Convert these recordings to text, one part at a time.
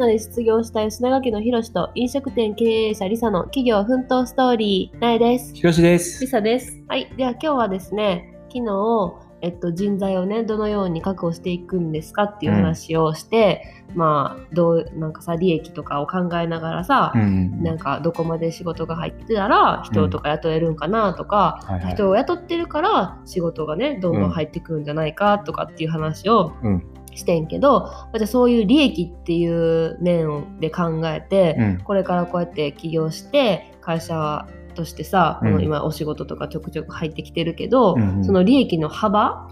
ナで失業したい砂垣のひろしと飲食店経営者リサの企業奮闘ストーリー、なえです。ひろしですリ。サです。はい。では今日はですね、昨日、えっと、人材をね、どのように確保していくんですかっていう話をして、まあ、どう、なんかさ、利益とかを考えながらさ、んなんかどこまで仕事が入ってたら人とか雇えるんかなとか、はいはい人を雇ってるから仕事がねどんどん入ってくるんじゃないかとかっていう話をうんしてんけど、まあじゃあそういう利益っていう面で考えて、うんこれからこうやって起業して会社としてさ、うん今お仕事とかちょくちょく入ってきてるけど、うんうんその利益の幅。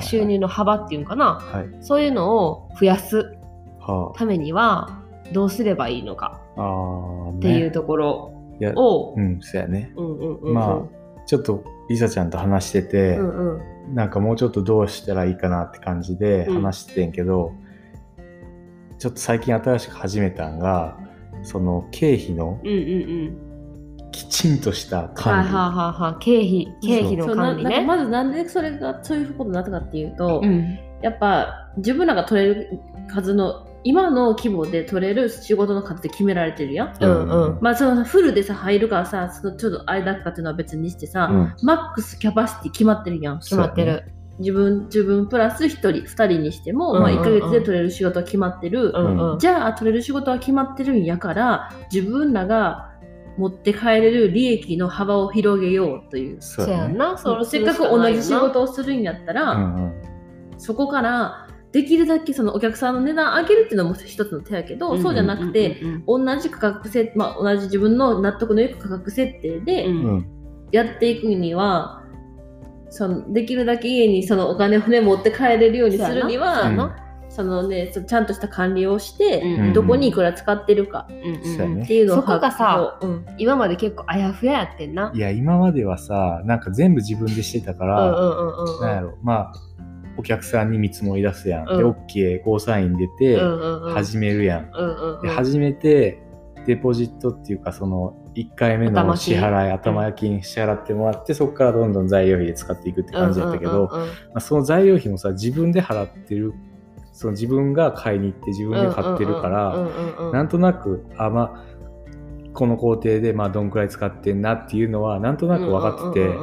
収入の幅っていうのかな？はい。そういうのを増やすはためにはどうすればいいのか？っていうところを、うん、そうやね。うんうんうんちょっとリサちゃんと話してて、うんうんなんかもうちょっとどうしたらいいかなって感じでうん。話してんけど、ちょっと最近新しく始めたんが、その経費のうんうんうん。きちんとしたはい管理。はいはいはい経費経費の管理ね。まずなんでそれがそういうことになったかっていうと、うん。やっぱ自分らが取れる数の今の規模で取れる仕事の数って決められてるやん。うんうん。まあそのフルでさ入るからさそのちょっとあれだかっていうのは別にしてさ、うん。マックスキャパシティ決まってるやん。決まってる。自分自分プラス1人2人にしても、うんうんうん。まあ、1ヶ月で取れる仕事は決まってる、うんうん。じゃあ取れる仕事は決まってるんやから自分らが持って帰れる利益の幅を広げようという。そうやな。せっかく同じ仕事をするんやったら、うんうん。そこからできるだけそのお客さんの値段上げるっていうのも一つの手やけど、そうじゃなくて、うん同じ価格設、まあ、同じ自分の納得のいく価格設定でうん。うんうんやっていくには、そのできるだけ家にそのお金をね持って帰れるようにするには、な。そのねそちゃんとした管理をして、うんうんどこにいくら使ってるかっていうのをそこがさ把握を今まで結構あやふややってんな。いや、今まではさ、なんか全部自分でしてたかうんら、うんうんうん。なんやろ、まあ、お客さんに見積もり出すやん。で、うん。OK、ゴーサイン出て、始めるやん。で始めて、デポジットっていうか、その、1回目の支払い、頭焼きに支払ってもらって、そこからどんどん材料費で使っていくって感じだったけど、まあ、その材料費もさ、自分で払ってる、その自分が買いに行って自分で買ってるから、なんとなく、あ、まあ、この工程でまあどんくらい使ってんなっていうのはなんとなく分かってて、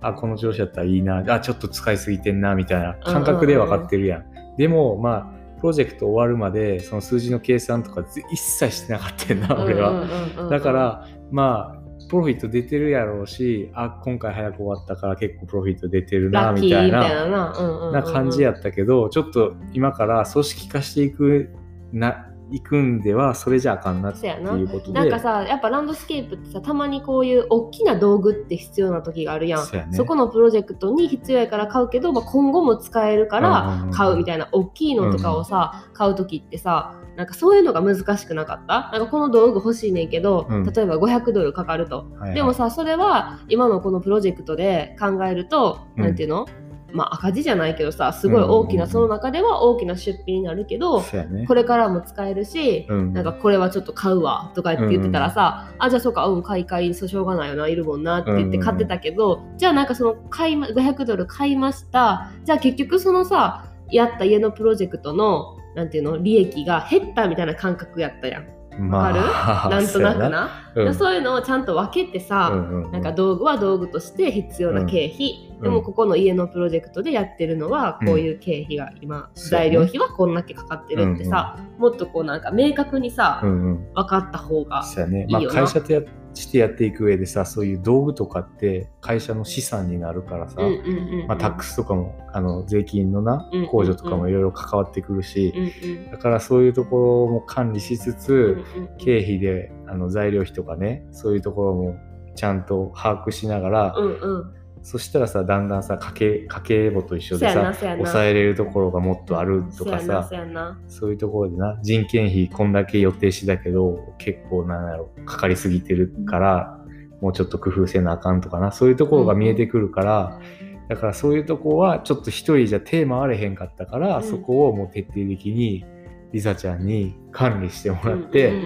あこの調子だったらいいな。あちょっと使いすぎてんなみたいな。感覚で分かってるやん,、でもまあプロジェクト終わるまでその数字の計算とかぜ一切してなかったんな俺は、うんうんうんうん。だからまあプロフィット出てるやろうしあ今回早く終わったから結構プロフィット出てるなみみたいなな感じやったけど、ちょっと今から組織化していくな、いくんでは、それじゃあかんなっていうことで。な。んかさやっぱランドスケープってさたまにこういう大きな道具って必要な時があるやん。そね。このプロジェクトに必要やから買うけど、まあ、今後も使えるかうんうんらうん。買うみたいな大きいのとかをさ、買う時ってさなんかそういうのが難しくなかった？なんかこの道具欲しいねんけど、うん。例えば500ドルかかると、はいはい。でもさそれは今のこのプロジェクトで考えると、うん。なんていうの？まあ赤字じゃないけどさすごい大きな、うんうんうんうん。その中では大きな出費になるけど、ね。これからも使えるし、うんなんかこれはちょっと買うわとか言って言ってたらさ、あじゃあそうかうん買い買いしょうがないよないるもんなって言って買ってたけど、じゃあなんかその買いま500ドル買いました。じゃあ結局そのさやった家のプロジェクトのなんていうの利益が減ったみたいな感覚やったやん。わかる、あ なんとなくな。そうん。そういうのをちゃんと分けてさ、うんうんうん。なんか道具は道具として必要な経費、うんでもここの家のプロジェクトでやってるのはこういう経費が今、そうやね。材料費はこんだけかかってるってさ、もっとこうなんか明確にさ、うんうん。分かった方が。いいよな。まあ会社とやしてやっていく上でさ、そういう道具とかって会社の資産になるからさ、うんうんうんうん。まあタックスとかも、あの、税金のなうんうんうん、控除とかもいろいろ関わってくるし、うんうん。だからそういうところも管理しつつ、うんうんうん。経費であの材料費とかねそういうところもちゃんと把握しながら、うんうんそしたらさだんだんさ家計家計簿と一緒でさ抑えれるところがもっとあるとかさそういうところでな人件費こんだけ予定してたけど結構なんやろかかりすぎてるから、もうちょっと工夫せなあかんとかなそういうところが見えてくるから、だからそういうとこはちょっと一人じゃ手回れへんかったから、うん。そこをもう徹底的にリサちゃんに管理してもらって、うんうん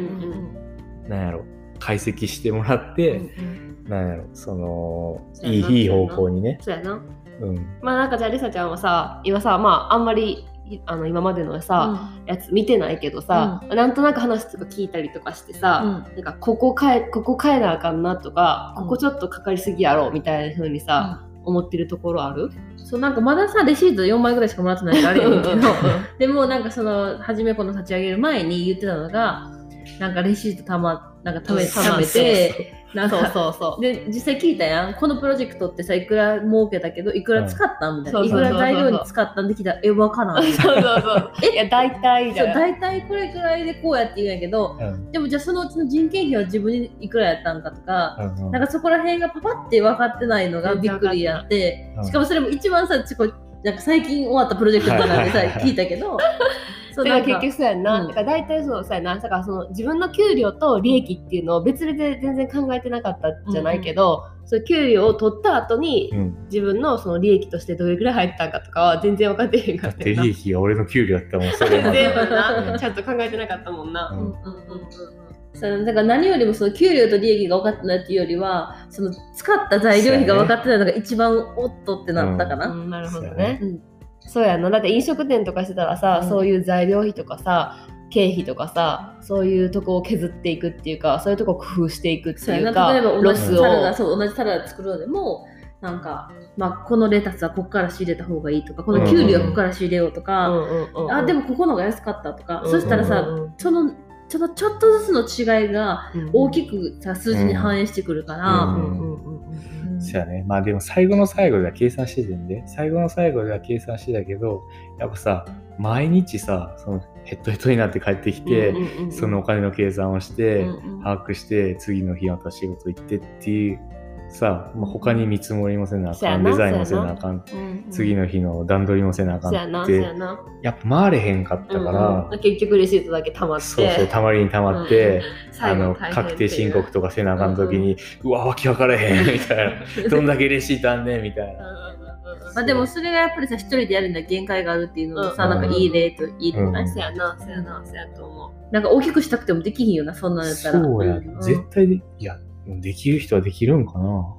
うん。なんやろ解析してもらって、うんうんなんやろそのいいいい方向にね、そうやな。うん、まあなんかじゃありさちゃんはさ今さまああんまりいあの今までのさ、やつ見てないけどさ、なんとなく話とか聞いたりとかしてさ、なんかここ変えここ変えなあかんなとか、うん。ここちょっとかかりすぎやろみたいな風にさ、思ってるところある？そうなんかまださレシート4枚ぐらいしかもらってないからあれやけどうん でもなんかその初めこの立ち上げる前に言ってたのがなんかレシートたまなんかためためてなんそうかそうそう。で実際聞いたやん。このプロジェクトってさいくら儲けたけどいくら使ったんみたいな、うんいくら材料に使ったんできたらえわからん。そうなそうそう。いや、大体そう。大体これくらいでこうやって言うんやけどうん。でもじゃあそのうちの人件費は自分にいくらやったんかとか、なんかそこら辺がパパって分かってないのがびっくりやってうん。しかもそれも一番さちこなんか最近終わったプロジェクトなんでさ聞いたけどそうだから結局そうやんな、うんだから大体そうそうやな。だからその自分の給料と利益っていうのを別々で全然考えてなかったじゃないけど、そういう給料を取った後にうん。自分のその利益としてどれぐらい入ったんかとかは全然分かってへんかだった利益が俺の給料やったもんそれ全部な、うん。ちゃんと考えてなかったもんな、うん。うんうんうんうんそうだから何よりもその給料と利益が分かってないっていうよりはその使った材料費が分かってないのが一番おっとってなったかうな。ん。なるほどね。うんそうやな。だって飲食店とかしてたらさ、うん。そういう材料費とかさ経費とかさそういうとこを削っていくっていうかそういうとこを工夫していくっていうか例えば同じサラダそう同じサラダ作ろうでもなんか、まあ、このレタスはここから仕入れた方がいいとかこのキュウリはここから仕入れようとか、あでもここのが安かったとか、うんそしたらさ、そのちょっとちょっとずつの違いがうん。大きくさ数字に反映してくるから、そうやね。まあでも最後の最後では計算しててんで、最後の最後では計算してたけど、やっぱさ、毎日さ、そのヘッドヘッドになって帰ってきて、そのお金の計算をして、把握して、次の日また仕事行ってっていう、さ、まあ、他に見積もりもせなあかん、デザインもせなあかん、うんうん。次の日の段取りもせなあかんそうやな。ってや、っぱ回れへんかったから、うん結局レシートだけ溜まって。そうそう、たまりにたまって、あの最後大変確定申告とかせなあかんときに、うわ、わけわからへんみたいな、どんだけレシートあんねんみたいな。まあ、でもそれがやっぱりさ一人でやるには限界があるっていうのもさ、うん。なんかいい例といいとうん。そうやなそうやなそうやと思なんか大きくしたくてもできひんよなそんなんやったら。そうや、ん。絶対で、いや、できる人はできるんかな。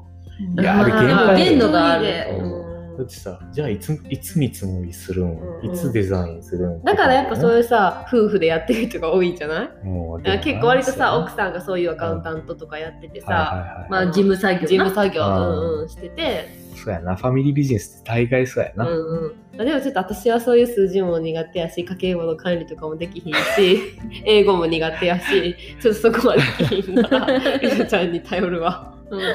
いやまあれ限界限度がある。うんだってさ、じゃあいつ、いつ見積もりするん、うんいつデザインするん？だからやっぱそうういうさ夫婦でやってる人が多いんじゃない？結構割とさ奥ささんがそういうアカウンタントとかやっててさ、事務作業な？事務作業、うんうんうん、してて、そうやな、ファミリービジネスって大概そうやな。うんうん、でもちょっと私はそういう数字も苦手やし家計簿の管理とかもできひんし 英語も苦手やしちょっとそこまでできひんから ちゃんに頼るわ。うん。うん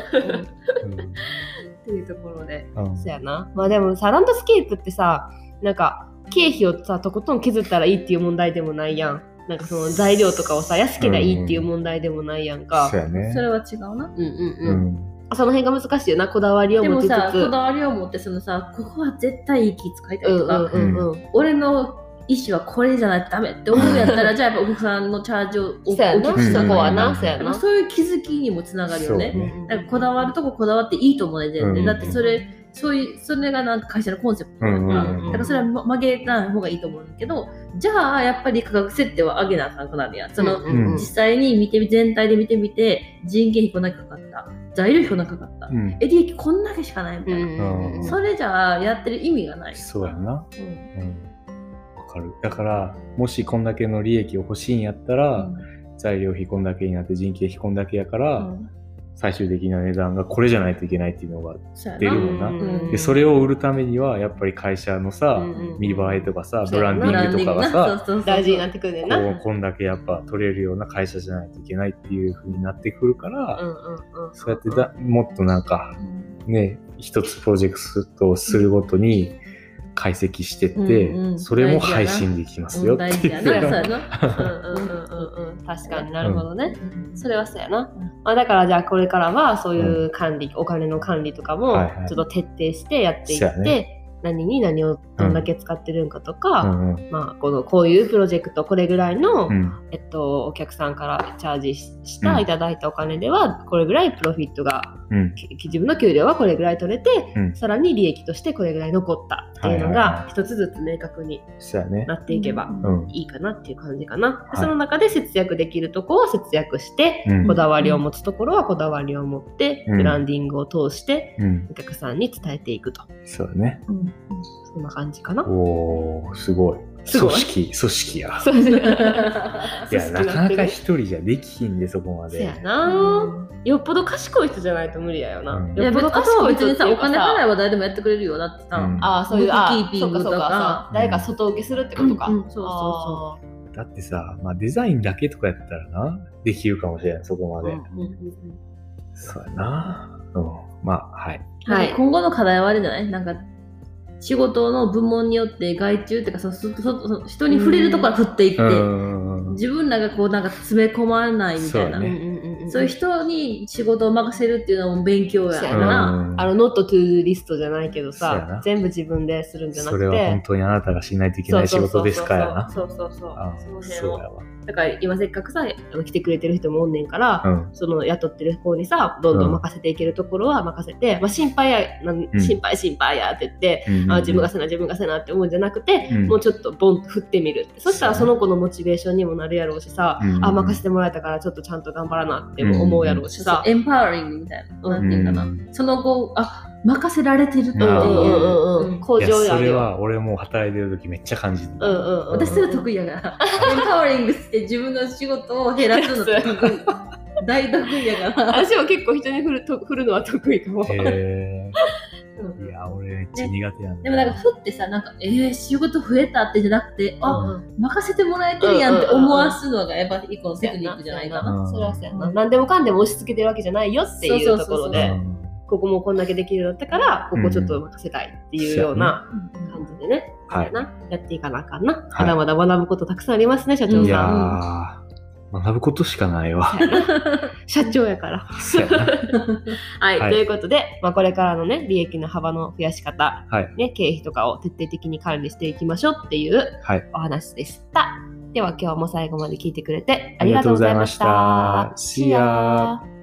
っていうところで。うんうんそうやな。まあでもさ、ランドスケープってさ、なんか経費をさ、とことん削ったらいいっていう問題でもないやん。なんかその材料とかをさ、安けりゃいいっていう問題でもないやんか。そうやね。それは違うなうんうんううん。ん。その辺が難しいよな、こだわりを持ちつつ。でもさこだわりを持ってそのさここは絶対いい気使いたいとか、うんうんうんうん。俺の意思はこれじゃないとダメって思うんやったら じゃあやっぱお客さんのチャージを大きくしたそこはな、うんそうやな。やっぱそういう気づきにもつながるよね。ね。だからこだわるとここだわっていいと思うね全然、うんだってそれそういうそれがなんか会社のコンセプトだから、うんうんうん。だからそれはま曲げない方がいいと思うんだけどじゃあやっぱり価格設定は上げなあかんくなるやん。その、うんうんうん。実際に見てみ全体で見てみて人件費こんだけかかった。材料費こんだけかかった、うん。え利益こんだけしかないみたいな、うんそれじゃあやってる意味がない。そうやな。うん。うん。わかる。だから、もしこんだけの利益を欲しいんやったら、材料費こんだけになって人件費こんだけやから、うん最終的な値段がこれじゃないといけないっていうのが出るもんな。うんで、それを売るためには、やっぱり会社のさ、うんうん見栄えとかさ、ブランディングとかがさ、大事になってくるねんな。こんだけやっぱ取れるような会社じゃないといけないっていう風になってくるから、うんうんうん。そうやってだもっとなんかね、一つプロジェクトをするごとに解析してって、うんうん。それも配信できますようんっていう。大事やな。そうんうんうんうんうん。確かになるほどね。うん。それはそうやな。まあ、だからじゃあこれからはそういう管理、お金の管理とかもはいはい。ちょっと徹底してやっていって、そうやね。何に何をどんだけ使ってるんかとうか、んうん。まあ、このこういうプロジェクトこれぐらいの、うん。えっと、お客さんからチャージしした、うん。いただいたお金ではこれぐらいプロフィットがうん。き自分の給料はこれぐらい取れて、うんさらに利益としてこれぐらい残ったっていうのはいはいはが一つずつ明確にな。っていけばうん。いいかなっていう感じかな。その中で節約できるとこは節約して、うんこだわりを持つところはこだわりを持って、うんブランディングを通してうん。お客さんに伝えていくと。そうだね。うんそんな感じかな。おー、すごい。すごい。組織、組織や。そう。ですねいや、なかなか一人じゃできひんで、そこまで。そやな、よっぽど賢い人じゃないと無理やよな。よっぽど賢い人別にさおっていうかさ。金払えば誰でもやってくれるよだってさ、うん。ああ、そういう、キーピングとか。そうかそうかそう誰か外受けするってことか。うんうんそうそうあだってさ、まあデザインだけとかやったらな、できるかもしれん、そこまで。ーうんうんうん。そうやな。うん。まあ、はい。はい。今後の課題はあれじゃない？なんか仕事の部門によって外注っていうかそそそそ人に触れるところは振っていって、うん。自分らがこうなんか詰め込まないみたいな。そう,、そうねうんうんうんうんいう人に仕事を任せるっていうのも勉強やから、うんあの、 not to do list じゃないけどさ全部自分でするんじゃなくそれは本て、当にあなたがしないといけない仕事ですかやな。そうそうそうそう。あその辺を。だから今せっかくさ、あの来てくれてる人もおんねんから、うん。その雇ってる子にさ、どんどん任せていけるところは任せて、まあ心配や、心配心配やって言って、うんあ自分がせな自分がせなって思うんじゃなくて、うんもうちょっとボンと振ってみるそしたらそそうの子のモチベーションにもなるやろうしさ、うんあ任せてもらえたからちょっとちゃんと頑張らなっても思うやろうしさ、エンパワリングみたいな、なんていうかな、うん。その後あ任せられてるっていう、うん。うん。うんうんうん向いや、それは俺も働いてる時めっちゃ感じてた。うんうんうん。私それ得意やから。エンパワリングして自分の仕事を減らすの得意 大得意やから。私も結構人に振ると振るのは得意かも、へうんーいや、俺めっちゃ苦手なんだ。でもなんかふってさなんかえー、仕事増えたってじゃなくてあ、うん。任せてもらえてるやんって思わすのがやっぱ一個のテクニックじゃないかな。うんそれはそうやな。何でもかんでも押し付けてるわけじゃないよっていうところでうんここもこんだけできるようになったからここちょっと任せたいっていうような感じでね、はい。そうやなやっていかなあかんな、はい。まだまだ学ぶことたくさんありますね社長いやさん、ー、学ぶことしかないわ。社長やから はい、はいということで、まあ、これからのね利益の幅の増やし方、はい。ね、経費とかを徹底的に管理していきましょうっていうはい。お話でした。では今日も最後まで聞いてくれてありがとうございました。した See ya